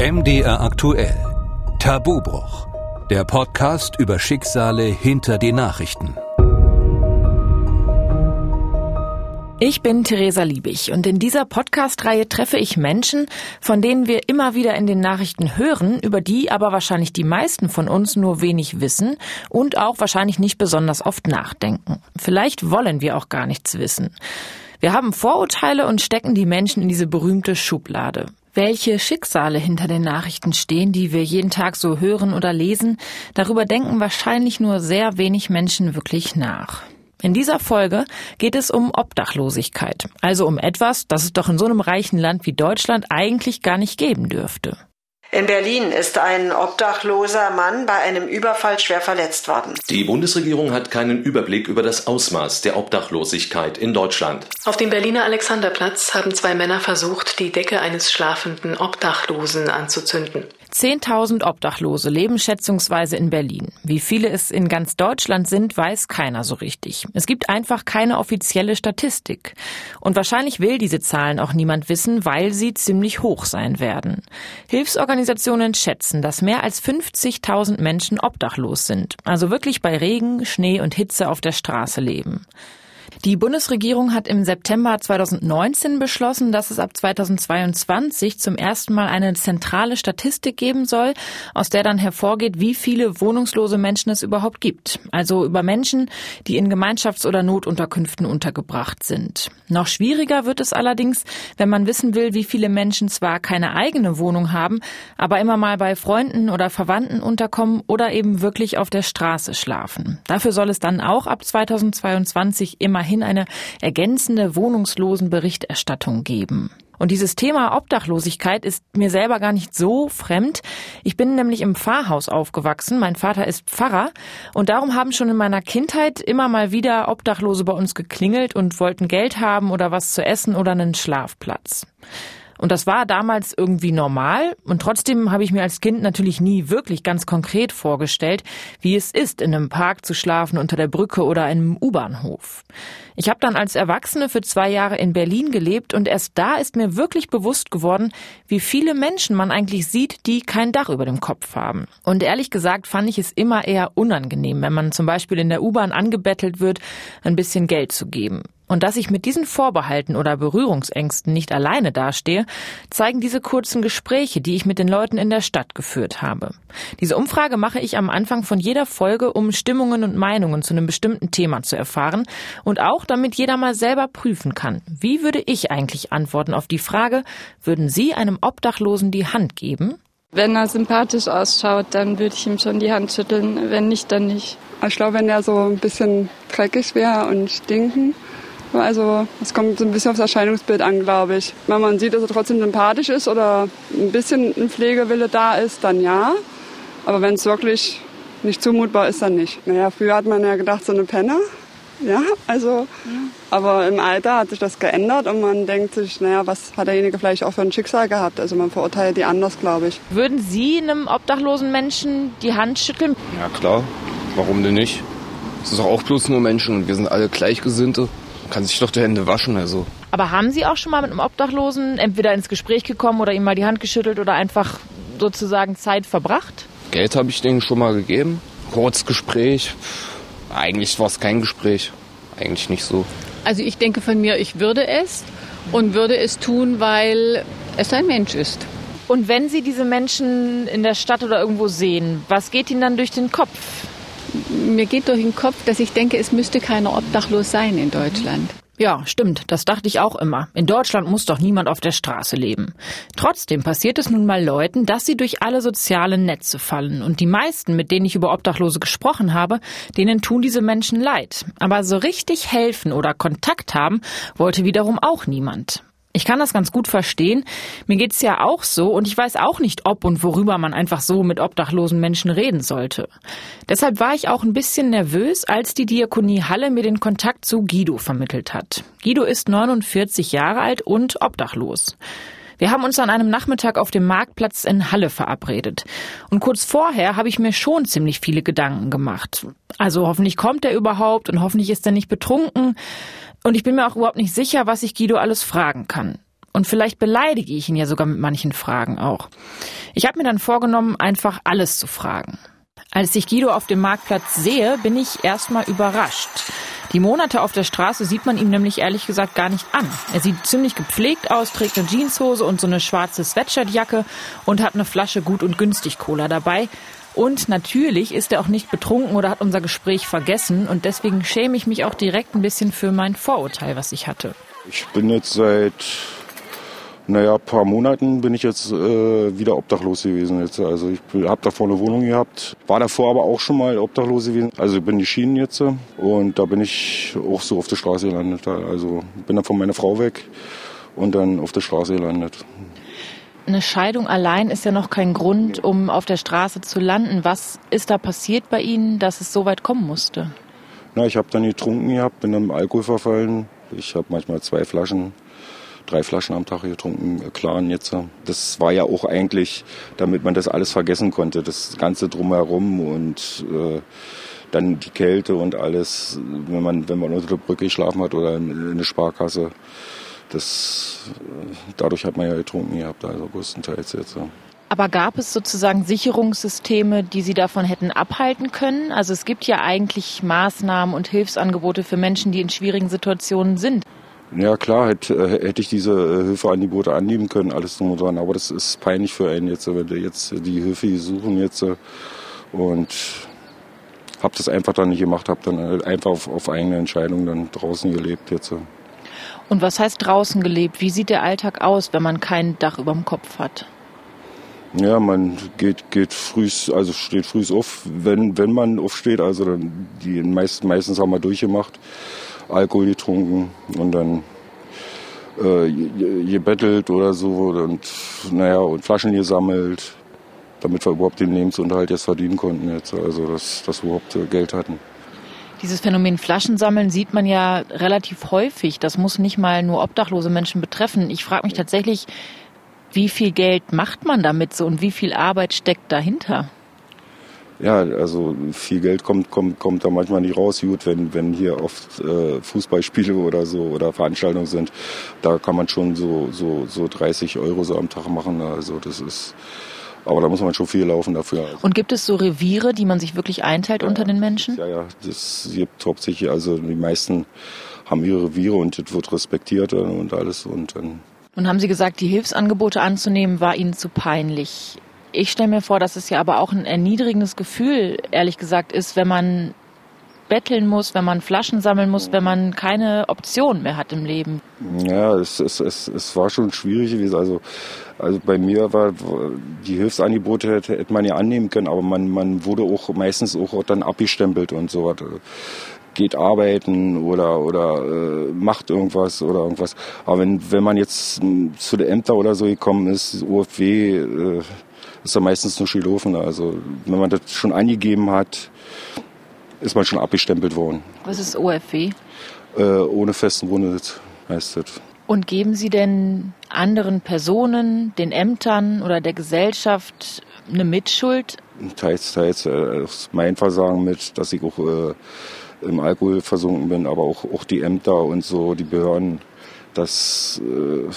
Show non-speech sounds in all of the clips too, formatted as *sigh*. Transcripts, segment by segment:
MDR aktuell. Tabubruch. Der Podcast über Schicksale hinter die Nachrichten. Ich bin Theresa Liebig und in dieser Podcast-Reihe treffe ich Menschen, von denen wir immer wieder in den Nachrichten hören, über die aber wahrscheinlich die meisten von uns nur wenig wissen und auch wahrscheinlich nicht besonders oft nachdenken. Vielleicht wollen wir auch gar nichts wissen. Wir haben Vorurteile und stecken die Menschen in diese berühmte Schublade. Welche Schicksale hinter den Nachrichten stehen, die wir jeden Tag so hören oder lesen, darüber denken wahrscheinlich nur sehr wenig Menschen wirklich nach. In dieser Folge geht es um Obdachlosigkeit, also um etwas, das es doch in so einem reichen Land wie Deutschland eigentlich gar nicht geben dürfte. In Berlin ist ein obdachloser Mann bei einem Überfall schwer verletzt worden. Die Bundesregierung hat keinen Überblick über das Ausmaß der Obdachlosigkeit in Deutschland. Auf dem Berliner Alexanderplatz haben zwei Männer versucht, die Decke eines schlafenden Obdachlosen anzuzünden. 10.000 Obdachlose leben schätzungsweise in Berlin. Wie viele es in ganz Deutschland sind, weiß keiner so richtig. Es gibt einfach keine offizielle Statistik. Und wahrscheinlich will diese Zahlen auch niemand wissen, weil sie ziemlich hoch sein werden. Hilfsorganisationen schätzen, dass mehr als 50.000 Menschen obdachlos sind, also wirklich bei Regen, Schnee und Hitze auf der Straße leben. Die Bundesregierung hat im September 2019 beschlossen, dass es ab 2022 zum ersten Mal eine zentrale Statistik geben soll, aus der dann hervorgeht, wie viele wohnungslose Menschen es überhaupt gibt. Also über Menschen, die in Gemeinschafts- oder Notunterkünften untergebracht sind. Noch schwieriger wird es allerdings, wenn man wissen will, wie viele Menschen zwar keine eigene Wohnung haben, aber immer mal bei Freunden oder Verwandten unterkommen oder eben wirklich auf der Straße schlafen. Dafür soll es dann auch ab 2022 immerhin immerhin eine ergänzende Wohnungslosenberichterstattung geben. Und dieses Thema Obdachlosigkeit ist mir selber gar nicht so fremd. Ich bin nämlich im Pfarrhaus aufgewachsen. Mein Vater ist Pfarrer. Und darum haben schon in meiner Kindheit immer mal wieder Obdachlose bei uns geklingelt und wollten Geld haben oder was zu essen oder einen Schlafplatz. Und das war damals irgendwie normal. Und trotzdem habe ich mir als Kind natürlich nie wirklich ganz konkret vorgestellt, wie es ist, in einem Park zu schlafen, unter der Brücke oder einem U-Bahnhof. Ich habe dann als Erwachsene für zwei Jahre in Berlin gelebt und erst da ist mir wirklich bewusst geworden, wie viele Menschen man eigentlich sieht, die kein Dach über dem Kopf haben. Und ehrlich gesagt fand ich es immer eher unangenehm, wenn man zum Beispiel in der U-Bahn angebettelt wird, ein bisschen Geld zu geben. Und dass ich mit diesen Vorbehalten oder Berührungsängsten nicht alleine dastehe, zeigen diese kurzen Gespräche, die ich mit den Leuten in der Stadt geführt habe. Diese Umfrage mache ich am Anfang von jeder Folge, um Stimmungen und Meinungen zu einem bestimmten Thema zu erfahren und auch damit jeder mal selber prüfen kann, wie würde ich eigentlich antworten auf die Frage, würden Sie einem Obdachlosen die Hand geben? Wenn er sympathisch ausschaut, dann würde ich ihm schon die Hand schütteln. Wenn nicht, dann nicht. Ich glaube, wenn er so ein bisschen dreckig wäre und stinken, also es kommt so ein bisschen aufs Erscheinungsbild an, glaube ich. Wenn man sieht, dass er trotzdem sympathisch ist oder ein bisschen ein Pflegewille da ist, dann ja. Aber wenn es wirklich nicht zumutbar ist, dann nicht. Naja, früher hat man ja gedacht, so eine Penner. Ja, also, ja. aber im Alter hat sich das geändert und man denkt sich, naja, was hat derjenige vielleicht auch für ein Schicksal gehabt? Also man verurteilt die anders, glaube ich. Würden Sie einem obdachlosen Menschen die Hand schütteln? Ja, klar. Warum denn nicht? Es ist auch bloß nur Menschen und wir sind alle Gleichgesinnte kann sich doch die Hände waschen, also. Aber haben Sie auch schon mal mit einem Obdachlosen entweder ins Gespräch gekommen oder ihm mal die Hand geschüttelt oder einfach sozusagen Zeit verbracht? Geld habe ich denen schon mal gegeben. Kurz Gespräch. Eigentlich war es kein Gespräch. Eigentlich nicht so. Also ich denke von mir, ich würde es und würde es tun, weil es ein Mensch ist. Und wenn Sie diese Menschen in der Stadt oder irgendwo sehen, was geht Ihnen dann durch den Kopf? Mir geht durch den Kopf, dass ich denke, es müsste keiner obdachlos sein in Deutschland. Ja, stimmt, das dachte ich auch immer. In Deutschland muss doch niemand auf der Straße leben. Trotzdem passiert es nun mal Leuten, dass sie durch alle sozialen Netze fallen. Und die meisten, mit denen ich über Obdachlose gesprochen habe, denen tun diese Menschen leid. Aber so richtig helfen oder Kontakt haben wollte wiederum auch niemand. Ich kann das ganz gut verstehen. Mir geht's ja auch so und ich weiß auch nicht, ob und worüber man einfach so mit obdachlosen Menschen reden sollte. Deshalb war ich auch ein bisschen nervös, als die Diakonie Halle mir den Kontakt zu Guido vermittelt hat. Guido ist 49 Jahre alt und obdachlos. Wir haben uns an einem Nachmittag auf dem Marktplatz in Halle verabredet. Und kurz vorher habe ich mir schon ziemlich viele Gedanken gemacht. Also hoffentlich kommt er überhaupt und hoffentlich ist er nicht betrunken. Und ich bin mir auch überhaupt nicht sicher, was ich Guido alles fragen kann. Und vielleicht beleidige ich ihn ja sogar mit manchen Fragen auch. Ich habe mir dann vorgenommen, einfach alles zu fragen. Als ich Guido auf dem Marktplatz sehe, bin ich erstmal überrascht. Die Monate auf der Straße sieht man ihm nämlich ehrlich gesagt gar nicht an. Er sieht ziemlich gepflegt aus, trägt eine Jeanshose und so eine schwarze Sweatshirtjacke und hat eine Flasche gut und günstig Cola dabei. Und natürlich ist er auch nicht betrunken oder hat unser Gespräch vergessen und deswegen schäme ich mich auch direkt ein bisschen für mein Vorurteil, was ich hatte. Ich bin jetzt seit naja, ein paar Monaten bin ich jetzt äh, wieder obdachlos gewesen. Jetzt. Also ich habe davor eine Wohnung gehabt, war davor aber auch schon mal obdachlos gewesen. Also ich bin die Schienen jetzt und da bin ich auch so auf der Straße gelandet. Also bin dann von meiner Frau weg und dann auf der Straße gelandet. Eine Scheidung allein ist ja noch kein Grund, um auf der Straße zu landen. Was ist da passiert bei Ihnen, dass es so weit kommen musste? Na, ich habe dann getrunken gehabt, bin dann Alkohol verfallen. Ich habe manchmal zwei Flaschen drei Flaschen am Tag getrunken, äh, klaren jetzt. Das war ja auch eigentlich, damit man das alles vergessen konnte, das Ganze drumherum und äh, dann die Kälte und alles, wenn man, wenn man unter der Brücke geschlafen hat oder in, in der Sparkasse. Das, dadurch hat man ja getrunken gehabt, also größtenteils jetzt. Ja. Aber gab es sozusagen Sicherungssysteme, die Sie davon hätten abhalten können? Also es gibt ja eigentlich Maßnahmen und Hilfsangebote für Menschen, die in schwierigen Situationen sind. Ja klar, hätte, äh, hätte ich diese äh, Hilfeangebote annehmen können, alles drum und dran. Aber das ist peinlich für einen jetzt, wenn wir jetzt die Hilfe suchen jetzt äh, und habe das einfach dann nicht gemacht, habe dann einfach auf, auf eigene Entscheidung dann draußen gelebt jetzt. Und was heißt draußen gelebt? Wie sieht der Alltag aus, wenn man kein Dach über dem Kopf hat? Ja, man geht, geht früh, also steht früh auf, wenn, wenn man aufsteht. Also dann, die meisten, meistens haben wir durchgemacht. Alkohol getrunken und dann äh, gebettelt oder so und naja und Flaschen gesammelt, damit wir überhaupt den Lebensunterhalt jetzt verdienen konnten jetzt, also dass, dass wir überhaupt äh, Geld hatten. Dieses Phänomen Flaschensammeln sieht man ja relativ häufig. Das muss nicht mal nur obdachlose Menschen betreffen. Ich frage mich tatsächlich, wie viel Geld macht man damit so und wie viel Arbeit steckt dahinter? ja, also viel Geld kommt, kommt, kommt da manchmal nicht raus. Gut, wenn, wenn hier oft äh, Fußballspiele oder so oder Veranstaltungen sind, da kann man schon so, so, so 30 Euro so am Tag machen. Also das ist, aber da muss man schon viel laufen dafür. Also. Und gibt es so Reviere, die man sich wirklich einteilt ja, unter den Menschen? Ja, ja, das gibt hauptsächlich, also die meisten haben ihre Reviere und das wird respektiert und alles und dann. Nun haben Sie gesagt, die Hilfsangebote anzunehmen war Ihnen zu peinlich. Ich stelle mir vor, dass es ja aber auch ein erniedrigendes Gefühl, ehrlich gesagt, ist, wenn man betteln muss, wenn man Flaschen sammeln muss, wenn man keine Option mehr hat im Leben. Ja, es, es, es, es war schon schwierig gewesen. Also, also bei mir war die Hilfsangebote hätte, hätte man ja annehmen können, aber man, man wurde auch meistens auch dann abgestempelt und so was. Geht arbeiten oder oder äh, macht irgendwas oder irgendwas. Aber wenn wenn man jetzt zu den Ämter oder so gekommen ist, OFW, äh, ist er meistens nur Schilofen. Also wenn man das schon angegeben hat, ist man schon abgestempelt worden. Was ist OFW? Äh, ohne festen Wohnsitz heißt das. Und geben Sie denn anderen Personen, den Ämtern oder der Gesellschaft eine Mitschuld? Teils, teils. Äh, mein Versagen mit, dass ich auch äh, im Alkohol versunken bin, aber auch, auch die Ämter und so, die Behörden, dass äh,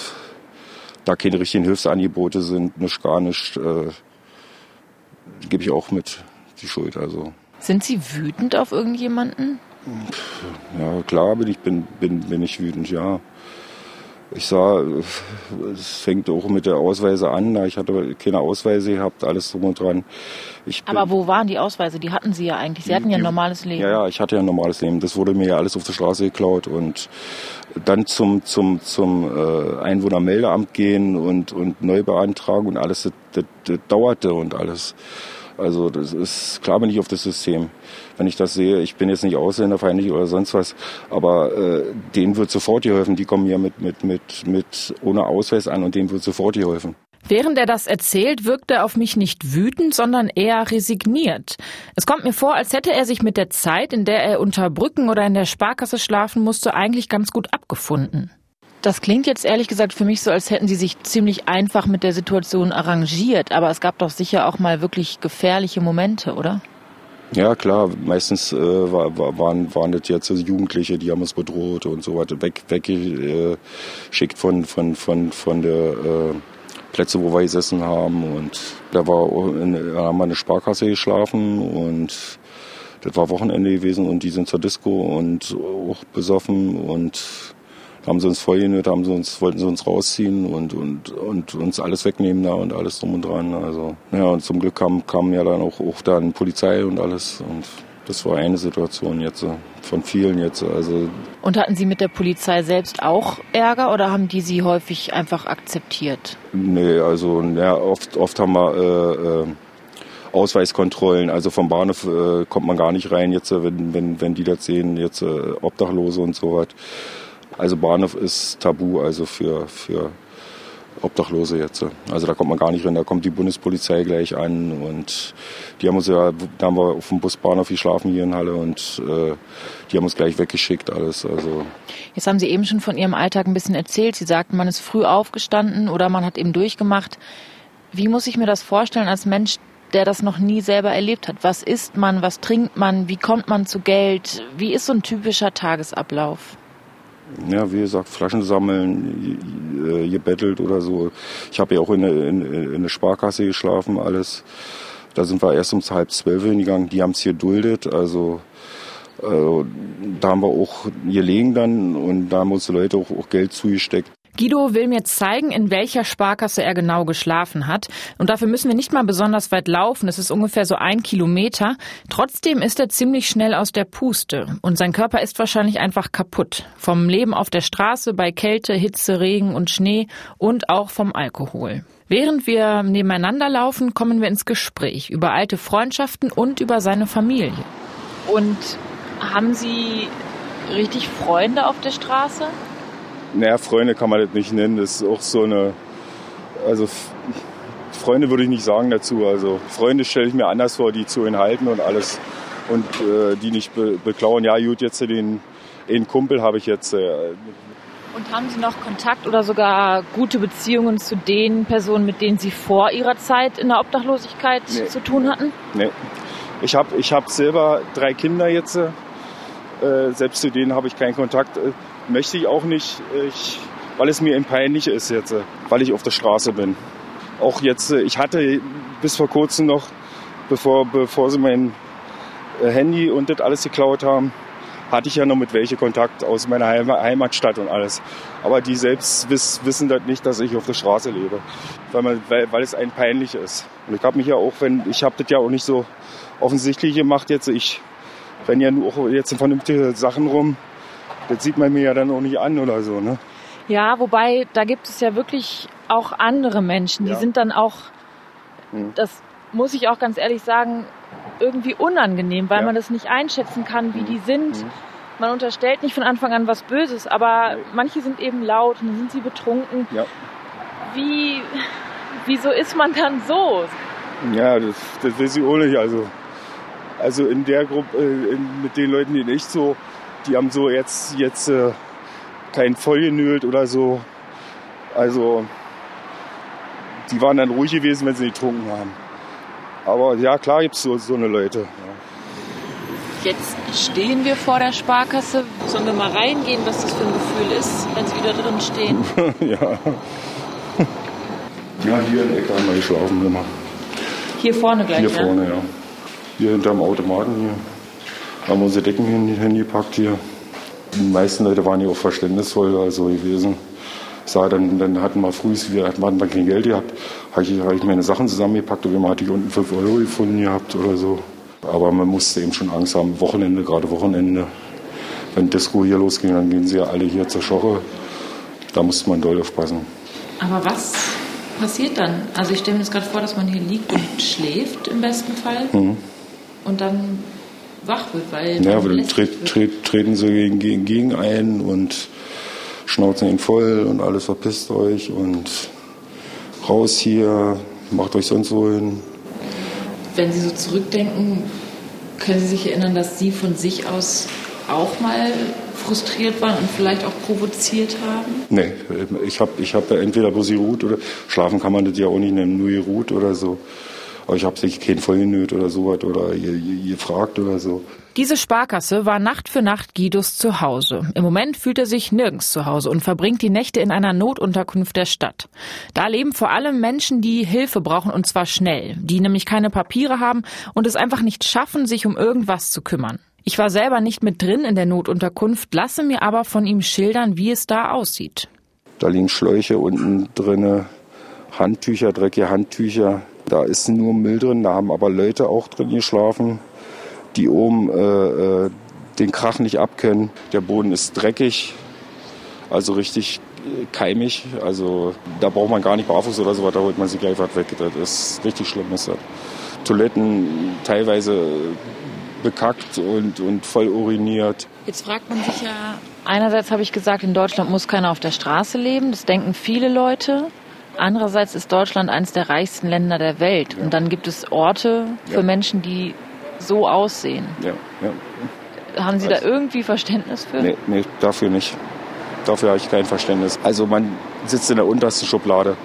da keine richtigen Hilfsangebote sind, nicht gar nicht, äh, gebe ich auch mit die Schuld. Also. Sind Sie wütend auf irgendjemanden? Ja, klar bin ich, bin, bin, bin ich wütend, ja. Ich sah, es fängt auch mit der Ausweise an. Ich hatte keine Ausweise gehabt, alles drum und dran. Aber wo waren die Ausweise? Die hatten Sie ja eigentlich. Sie hatten ja ein normales Leben. Ja, ja, ich hatte ja ein normales Leben. Das wurde mir ja alles auf der Straße geklaut und dann zum, zum, zum äh, Einwohnermeldeamt gehen und, und neu beantragen und alles, das, das, das dauerte und alles. Also das ist klar bin ich auf das System. Wenn ich das sehe, ich bin jetzt nicht ausländerfeindlich oder sonst was, aber äh, denen wird sofort geholfen. Die kommen ja mit, mit, mit, mit ohne Ausweis an und denen wird sofort geholfen. Während er das erzählt, wirkt er auf mich nicht wütend, sondern eher resigniert. Es kommt mir vor, als hätte er sich mit der Zeit, in der er unter Brücken oder in der Sparkasse schlafen musste, eigentlich ganz gut abgefunden. Das klingt jetzt ehrlich gesagt für mich so, als hätten Sie sich ziemlich einfach mit der Situation arrangiert, aber es gab doch sicher auch mal wirklich gefährliche Momente, oder? Ja, klar. Meistens äh, war, waren, waren das jetzt Jugendliche, die haben uns bedroht und so weiter, weg, weggeschickt von, von, von, von der äh, Plätze, wo wir gesessen haben. Und da war in, da haben wir in der Sparkasse geschlafen und das war Wochenende gewesen und die sind zur Disco und auch besoffen und haben sie uns vollgenäht, haben sie uns, wollten sie uns rausziehen und, und, und uns alles wegnehmen da und alles drum und dran. Also, ja, und zum Glück kam, kam ja dann auch, auch dann Polizei und alles und das war eine Situation jetzt von vielen jetzt. Also und hatten Sie mit der Polizei selbst auch Ärger oder haben die Sie häufig einfach akzeptiert? Nee, also ja, oft, oft haben wir äh, äh, Ausweiskontrollen. Also vom Bahnhof äh, kommt man gar nicht rein, jetzt, wenn, wenn, wenn die das sehen, jetzt äh, Obdachlose und so was. Also Bahnhof ist tabu, also für, für Obdachlose jetzt. Also da kommt man gar nicht rein, da kommt die Bundespolizei gleich an und die haben uns ja, da haben wir auf dem Busbahnhof geschlafen hier in Halle und äh, die haben uns gleich weggeschickt alles. Also Jetzt haben Sie eben schon von Ihrem Alltag ein bisschen erzählt. Sie sagten, man ist früh aufgestanden oder man hat eben durchgemacht. Wie muss ich mir das vorstellen als Mensch, der das noch nie selber erlebt hat? Was isst man, was trinkt man, wie kommt man zu Geld? Wie ist so ein typischer Tagesablauf? Ja, wie gesagt, Flaschen sammeln, gebettelt oder so. Ich habe ja auch in der, in, in der Sparkasse geschlafen, alles. Da sind wir erst um halb zwölf hingegangen. Die haben es hier duldet, also äh, da haben wir auch gelegen dann und da haben uns die Leute auch, auch Geld zugesteckt. Guido will mir zeigen, in welcher Sparkasse er genau geschlafen hat. Und dafür müssen wir nicht mal besonders weit laufen. Es ist ungefähr so ein Kilometer. Trotzdem ist er ziemlich schnell aus der Puste. Und sein Körper ist wahrscheinlich einfach kaputt. Vom Leben auf der Straße bei Kälte, Hitze, Regen und Schnee und auch vom Alkohol. Während wir nebeneinander laufen, kommen wir ins Gespräch über alte Freundschaften und über seine Familie. Und haben Sie richtig Freunde auf der Straße? Naja, Freunde kann man das nicht nennen. Das ist auch so eine. Also, Freunde würde ich nicht sagen dazu. Also, Freunde stelle ich mir anders vor, die zu enthalten und alles. Und äh, die nicht be beklauen. Ja, gut, jetzt den, den Kumpel habe ich jetzt. Äh, und haben Sie noch Kontakt oder sogar gute Beziehungen zu den Personen, mit denen Sie vor Ihrer Zeit in der Obdachlosigkeit nee. zu tun hatten? Nee. Ich habe ich hab selber drei Kinder jetzt. Äh, selbst zu denen habe ich keinen Kontakt möchte ich auch nicht, ich, weil es mir peinlich ist jetzt, weil ich auf der Straße bin. Auch jetzt, ich hatte bis vor kurzem noch, bevor, bevor sie mein äh, Handy und das alles geklaut haben, hatte ich ja noch mit welche Kontakt aus meiner Heimatstadt und alles. Aber die selbst wissen das nicht, dass ich auf der Straße lebe, weil, man, weil, weil es einem peinlich ist. Und ich habe mich ja auch, wenn ich habe das ja auch nicht so offensichtlich gemacht jetzt. Ich renne ja nur auch jetzt in vernünftige Sachen rum das sieht man mir ja dann auch nicht an oder so, ne? Ja, wobei da gibt es ja wirklich auch andere Menschen, die ja. sind dann auch, hm. das muss ich auch ganz ehrlich sagen, irgendwie unangenehm, weil ja. man das nicht einschätzen kann, wie hm. die sind. Hm. Man unterstellt nicht von Anfang an was Böses, aber nee. manche sind eben laut und dann sind sie betrunken. Ja. Wie, wieso ist man dann so? Ja, das, das weiß ich auch nicht. Also, also in der Gruppe, äh, in, mit den Leuten, die nicht so die haben so jetzt, jetzt äh, kein vollgenölt oder so. Also die waren dann ruhig gewesen, wenn sie nicht getrunken haben. Aber ja, klar gibt es so, so eine Leute. Ja. Jetzt stehen wir vor der Sparkasse. Sollen wir mal reingehen, was das für ein Gefühl ist, wenn sie wieder drin stehen? *laughs* ja. Ja, hier in der Ecke haben wir geschlafen immer. Hier vorne gleich, Hier ne? vorne, ja. Hier hinterm Automaten hier haben wir unsere Decken hingepackt hier. Die meisten Leute waren ja auch verständnisvoll also gewesen. Sah, dann, dann hatten wir früh, wir hatten wir kein Geld gehabt, habe ich, hab ich meine Sachen zusammengepackt und wir hatte ich unten 5 Euro gefunden gehabt oder so. Aber man musste eben schon Angst haben, Wochenende, gerade Wochenende. Wenn Disco hier losging, dann gehen sie ja alle hier zur Schoche. Da musste man doll aufpassen. Aber was passiert dann? Also ich stelle mir das gerade vor, dass man hier liegt und schläft im besten Fall. Mhm. Und dann wach wird, weil. Ja, aber dann tret, tret, treten sie gegen, gegen, gegen ein und schnauzen ihn voll und alles verpisst euch und raus hier, macht euch sonst wo hin. Wenn Sie so zurückdenken, können Sie sich erinnern, dass Sie von sich aus auch mal frustriert waren und vielleicht auch provoziert haben? Nee, ich habe ich hab entweder bloß geruht oder schlafen kann man das ja auch nicht nennen, nur geruht oder so. Aber ich habe sich keinen vollgenöt oder so was oder gefragt oder so. Diese Sparkasse war Nacht für Nacht Guidos Zuhause. Im Moment fühlt er sich nirgends zu Hause und verbringt die Nächte in einer Notunterkunft der Stadt. Da leben vor allem Menschen, die Hilfe brauchen und zwar schnell, die nämlich keine Papiere haben und es einfach nicht schaffen, sich um irgendwas zu kümmern. Ich war selber nicht mit drin in der Notunterkunft, lasse mir aber von ihm schildern, wie es da aussieht. Da liegen Schläuche unten drinne, Handtücher, dreckige Handtücher. Da ist nur Müll drin, da haben aber Leute auch drin geschlafen die oben äh, äh, den Krach nicht abkennen. Der Boden ist dreckig, also richtig äh, keimig. Also da braucht man gar nicht barfuß oder so, da holt man sich gleich was weg. Das ist richtig schlimm. Ist das. Toiletten teilweise bekackt und, und voll uriniert. Jetzt fragt man sich ja, einerseits habe ich gesagt, in Deutschland muss keiner auf der Straße leben. Das denken viele Leute. Andererseits ist Deutschland eines der reichsten Länder der Welt. Ja. Und dann gibt es Orte für ja. Menschen, die so aussehen. Ja, ja. Haben Sie also, da irgendwie Verständnis für? Nee, nee, dafür nicht. Dafür habe ich kein Verständnis. Also man sitzt in der untersten Schublade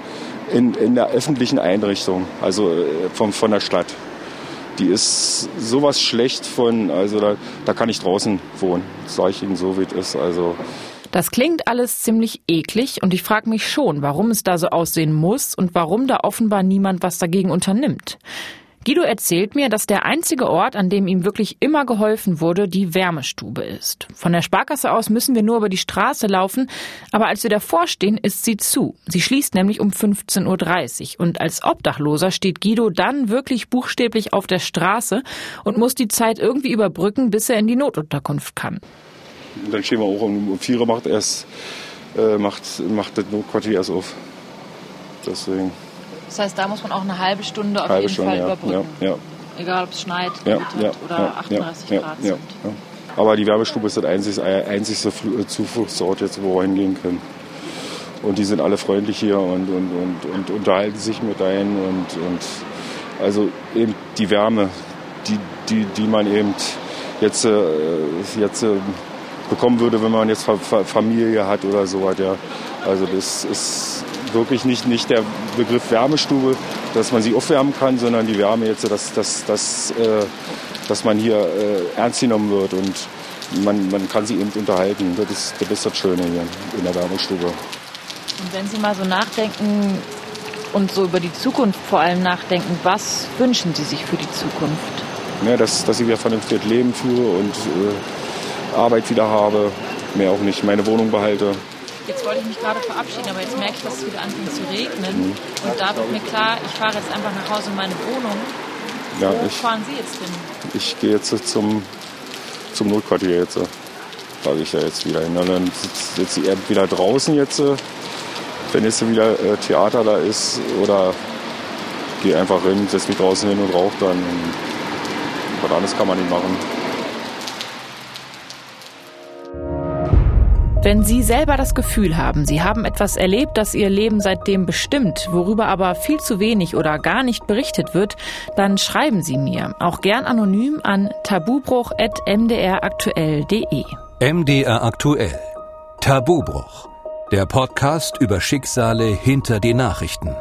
in, in der öffentlichen Einrichtung, also äh, vom, von der Stadt. Die ist sowas schlecht von, also da, da kann ich draußen wohnen, sage ich Ihnen so, wie es ist. Also das klingt alles ziemlich eklig und ich frage mich schon, warum es da so aussehen muss und warum da offenbar niemand was dagegen unternimmt. Guido erzählt mir, dass der einzige Ort, an dem ihm wirklich immer geholfen wurde, die Wärmestube ist. Von der Sparkasse aus müssen wir nur über die Straße laufen, aber als wir davor stehen, ist sie zu. Sie schließt nämlich um 15.30 Uhr und als Obdachloser steht Guido dann wirklich buchstäblich auf der Straße und muss die Zeit irgendwie überbrücken, bis er in die Notunterkunft kann. Dann stehen wir auch um vier Uhr macht erst äh, macht, macht das Notquartier erst auf. Deswegen. Das heißt, da muss man auch eine halbe Stunde auf halbe jeden Stunde, Fall ja, überbrücken. Ja, ja. Egal, ob es schneit, oder 38 Grad sind. Aber die Werbestube ist das einzigste, einzigste Zufluchtsort, jetzt, wo wir hingehen können. Und die sind alle freundlich hier und, und, und, und unterhalten sich mit ein. Und, und also eben die Wärme, die, die, die man eben jetzt, äh, jetzt äh, bekommen würde, wenn man jetzt Familie hat oder so Ja. Also das ist wirklich nicht, nicht der Begriff Wärmestube, dass man sie aufwärmen kann, sondern die Wärme jetzt, dass, dass, dass, äh, dass man hier äh, ernst genommen wird und man, man kann sie eben unterhalten. Das ist, das ist das Schöne hier in der Wärmestube. Und wenn Sie mal so nachdenken und so über die Zukunft vor allem nachdenken, was wünschen Sie sich für die Zukunft? Ja, dass, dass ich wieder vernünftig Leben führe und äh, Arbeit wieder habe, mehr auch nicht meine Wohnung behalte. Jetzt wollte ich mich gerade verabschieden, aber jetzt merke ich, dass es wieder anfängt zu regnen. Mhm. Und da wird mir klar, ich fahre jetzt einfach nach Hause in meine Wohnung. Ja, Wo ich, fahren Sie jetzt hin? Ich gehe jetzt zum, zum Notquartier jetzt. Fahre ich ja jetzt wieder hin. Und dann sitze ich wieder draußen jetzt, wenn jetzt wieder äh, Theater da ist. Oder gehe einfach hin, setze mich draußen hin und rauche dann. Was anderes kann man nicht machen. Wenn Sie selber das Gefühl haben, Sie haben etwas erlebt, das Ihr Leben seitdem bestimmt, worüber aber viel zu wenig oder gar nicht berichtet wird, dann schreiben Sie mir, auch gern anonym an tabubruch.mdraktuell.de. MDR aktuell. Tabubruch. Der Podcast über Schicksale hinter die Nachrichten.